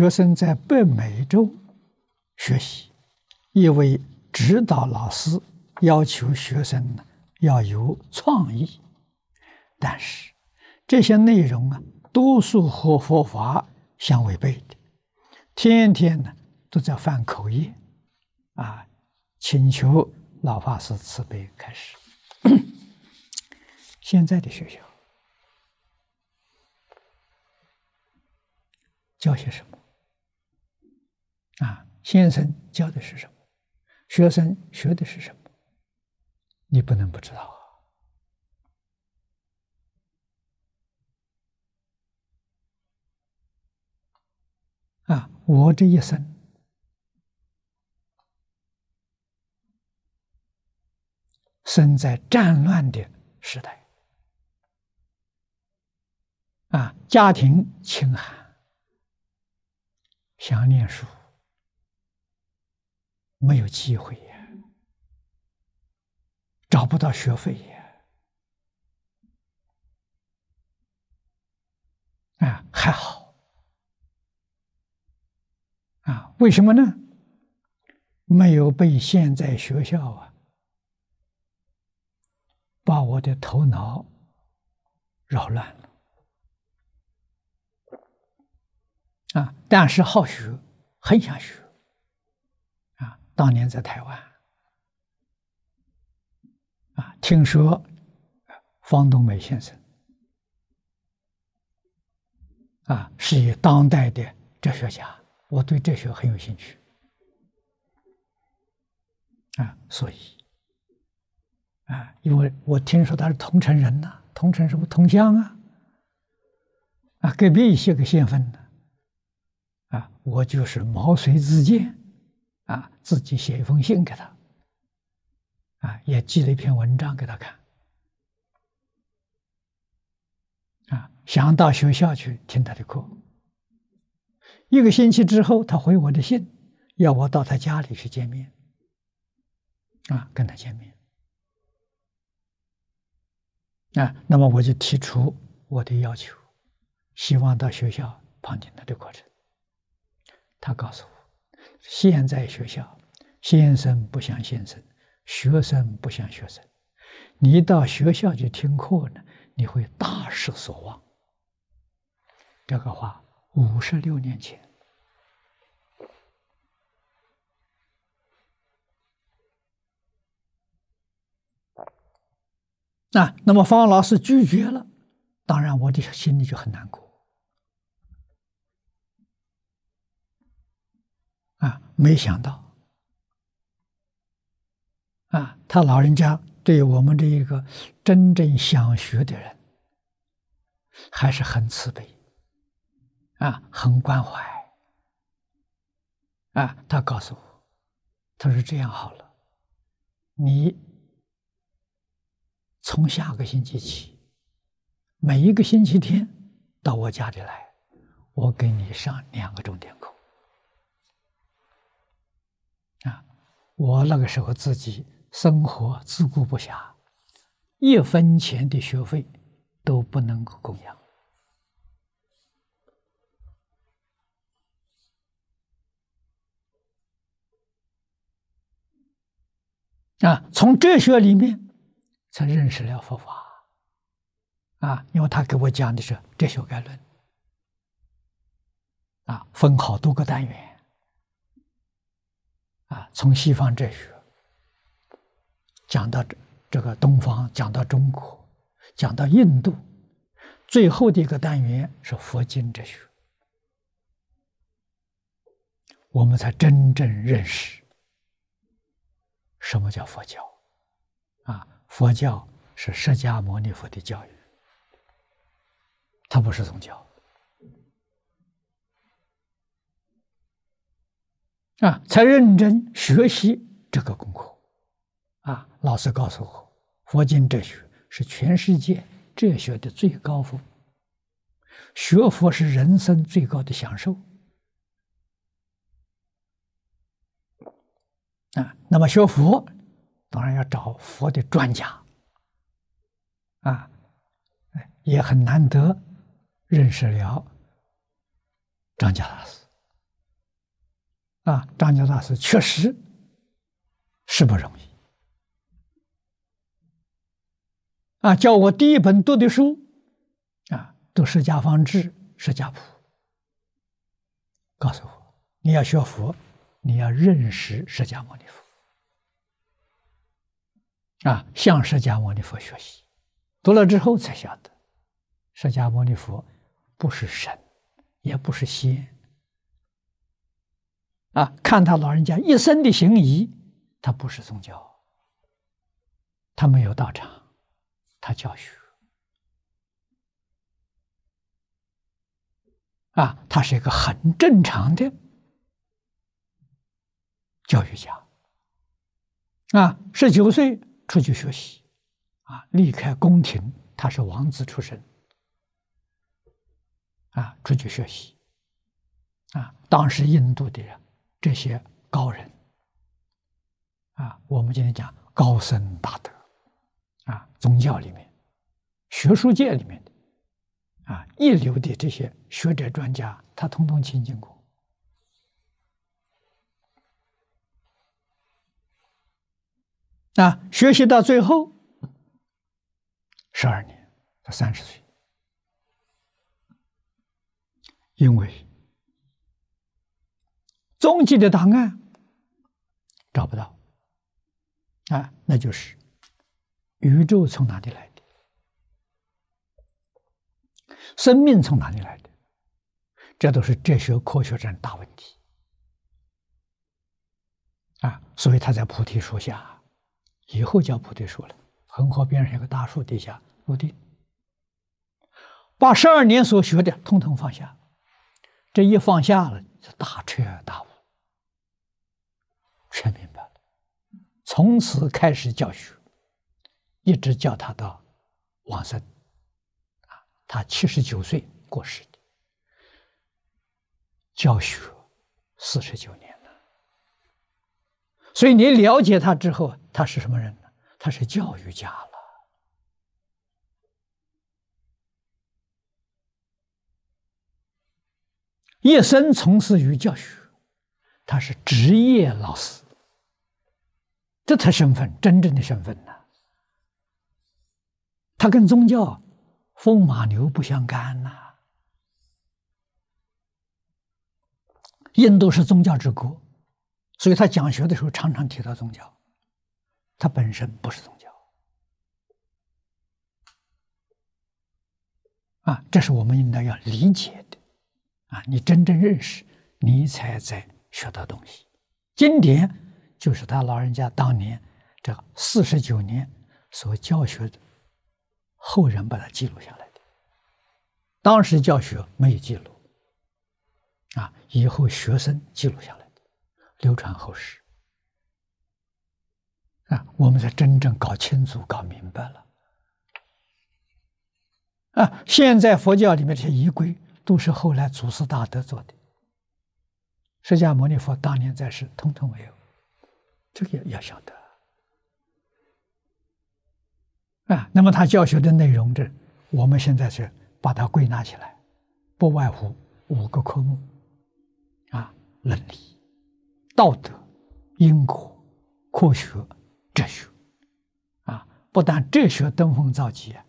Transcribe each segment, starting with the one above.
学生在北美洲学习，一位指导老师要求学生呢要有创意，但是这些内容啊，多数和佛法相违背的，天天呢都在犯口业，啊，请求老法师慈悲开始。现在的学校教些什么？啊，先生教的是什么？学生学的是什么？你不能不知道啊！啊，我这一生生在战乱的时代，啊，家庭清寒，想念书。没有机会呀，找不到学费呀，啊，还好，啊，为什么呢？没有被现在学校啊，把我的头脑扰乱了，啊，但是好学，很想学。当年在台湾，啊，听说方东美先生，啊，是一当代的哲学家，我对哲学很有兴趣，啊，所以，啊，因为我听说他是桐城人呐，桐城是不是桐乡啊？啊，隔壁一些个县份呢，啊，我就是毛遂自荐。啊，自己写一封信给他，啊，也寄了一篇文章给他看，啊，想到学校去听他的课。一个星期之后，他回我的信，要我到他家里去见面，啊，跟他见面，啊，那么我就提出我的要求，希望到学校旁听他的课程。他告诉我。现在学校，先生不像先生，学生不像学生。你到学校去听课呢，你会大失所望。这个话五十六年前啊，那么方老师拒绝了，当然我的心里就很难过。啊，没想到，啊，他老人家对我们这一个真正想学的人，还是很慈悲，啊，很关怀，啊，他告诉我，他说这样好了，你从下个星期起，每一个星期天到我家里来，我给你上两个钟点课。我那个时候自己生活自顾不暇，一分钱的学费都不能够供养。啊，从哲学里面才认识了佛法。啊，因为他给我讲的是《哲学概论》，啊，分好多个单元。啊，从西方哲学讲到这这个东方，讲到中国，讲到印度，最后的一个单元是佛经哲学，我们才真正认识什么叫佛教。啊，佛教是释迦牟尼佛的教育，它不是宗教。啊，才认真学习这个功课，啊，老师告诉我，佛经哲学是全世界哲学的最高峰，学佛是人生最高的享受，啊，那么学佛当然要找佛的专家，啊，也很难得认识了张家老师。啊，张家大师确实是不容易啊！叫我第一本读的书啊，读《释迦方志》《释迦谱》，告诉我，你要学佛，你要认识释迦牟尼佛啊，向释迦牟尼佛学习。读了之后才晓得，释迦牟尼佛不是神，也不是仙。啊，看他老人家一生的行仪，他不是宗教，他没有道场，他教学。啊，他是一个很正常的教育家。啊，十九岁出去学习，啊，离开宫廷，他是王子出身。啊，出去学习。啊，当时印度的人。这些高人啊，我们今天讲高僧大德啊，宗教里面、学术界里面的啊，一流的这些学者专家，他通通亲近过啊。学习到最后十二年，他三十岁，因为。终极的答案找不到啊，那就是宇宙从哪里来的？生命从哪里来的？这都是哲学科学上大问题啊！所以他在菩提树下，以后叫菩提树了。恒河边上有个大树，底下入定，把十二年所学的通通放下，这一放下了，就大彻大悟。全明白了，从此开始教学，一直教他到往生。啊，他七十九岁过世的，教学四十九年了。所以你了解他之后，他是什么人呢？他是教育家了，一生从事于教学。他是职业老师，这才身份真正的身份呢。他跟宗教风马牛不相干呐。印度是宗教之国，所以他讲学的时候常常提到宗教。他本身不是宗教啊，这是我们应该要理解的啊。你真正认识，你才在。学到东西，经典就是他老人家当年这四十九年所教学的，后人把它记录下来的。当时教学没有记录，啊，以后学生记录下来的，流传后世。啊，我们才真正搞清楚、搞明白了。啊，现在佛教里面这些仪规都是后来祖师大德做的。释迦牟尼佛当年在世，通通没有，这个要要晓得啊。那么他教学的内容，这我们现在是把它归纳起来，不外乎五个科目啊：伦理、道德、因果、科学、哲学啊。不但哲学登峰造极啊，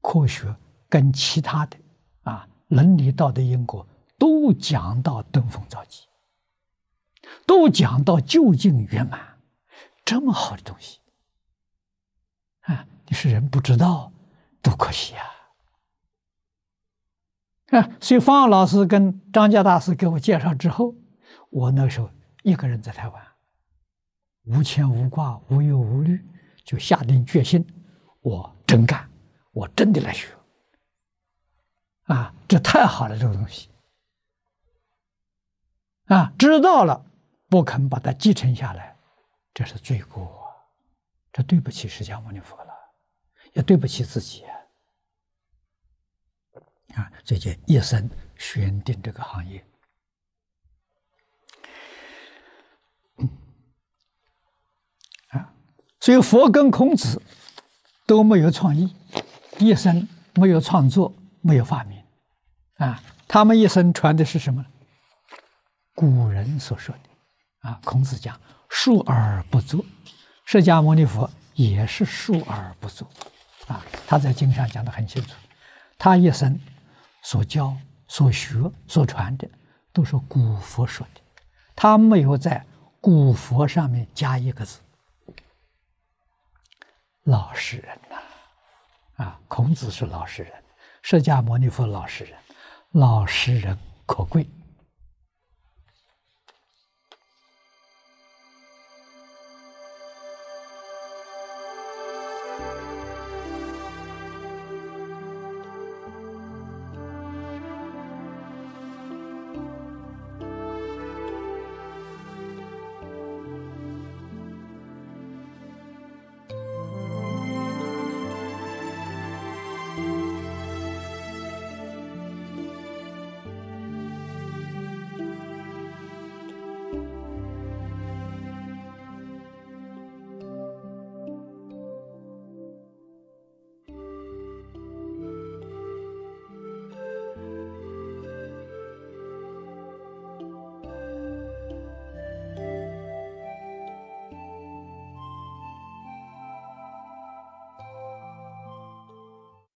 科学跟其他的啊伦理、道德、因果。都讲到登峰造极，都讲到究竟圆满，这么好的东西啊！你是人不知道，多可惜啊！啊，所以方老师跟张家大师给我介绍之后，我那时候一个人在台湾，无牵无挂，无忧无虑，就下定决心，我真干，我真的来学啊！这太好了，这个东西。啊，知道了，不肯把它继承下来，这是罪过，这对不起释迦牟尼佛了，也对不起自己啊！啊，这就一生选定这个行业，啊，所以佛跟孔子都没有创意，一生没有创作，没有发明，啊，他们一生传的是什么？古人所说的，啊，孔子讲述而不作，释迦牟尼佛也是述而不作，啊，他在经上讲的很清楚，他一生所教、所学、所传的都是古佛说的，他没有在古佛上面加一个字。老实人呐，啊，孔子是老实人，释迦牟尼佛老实人，老实人可贵。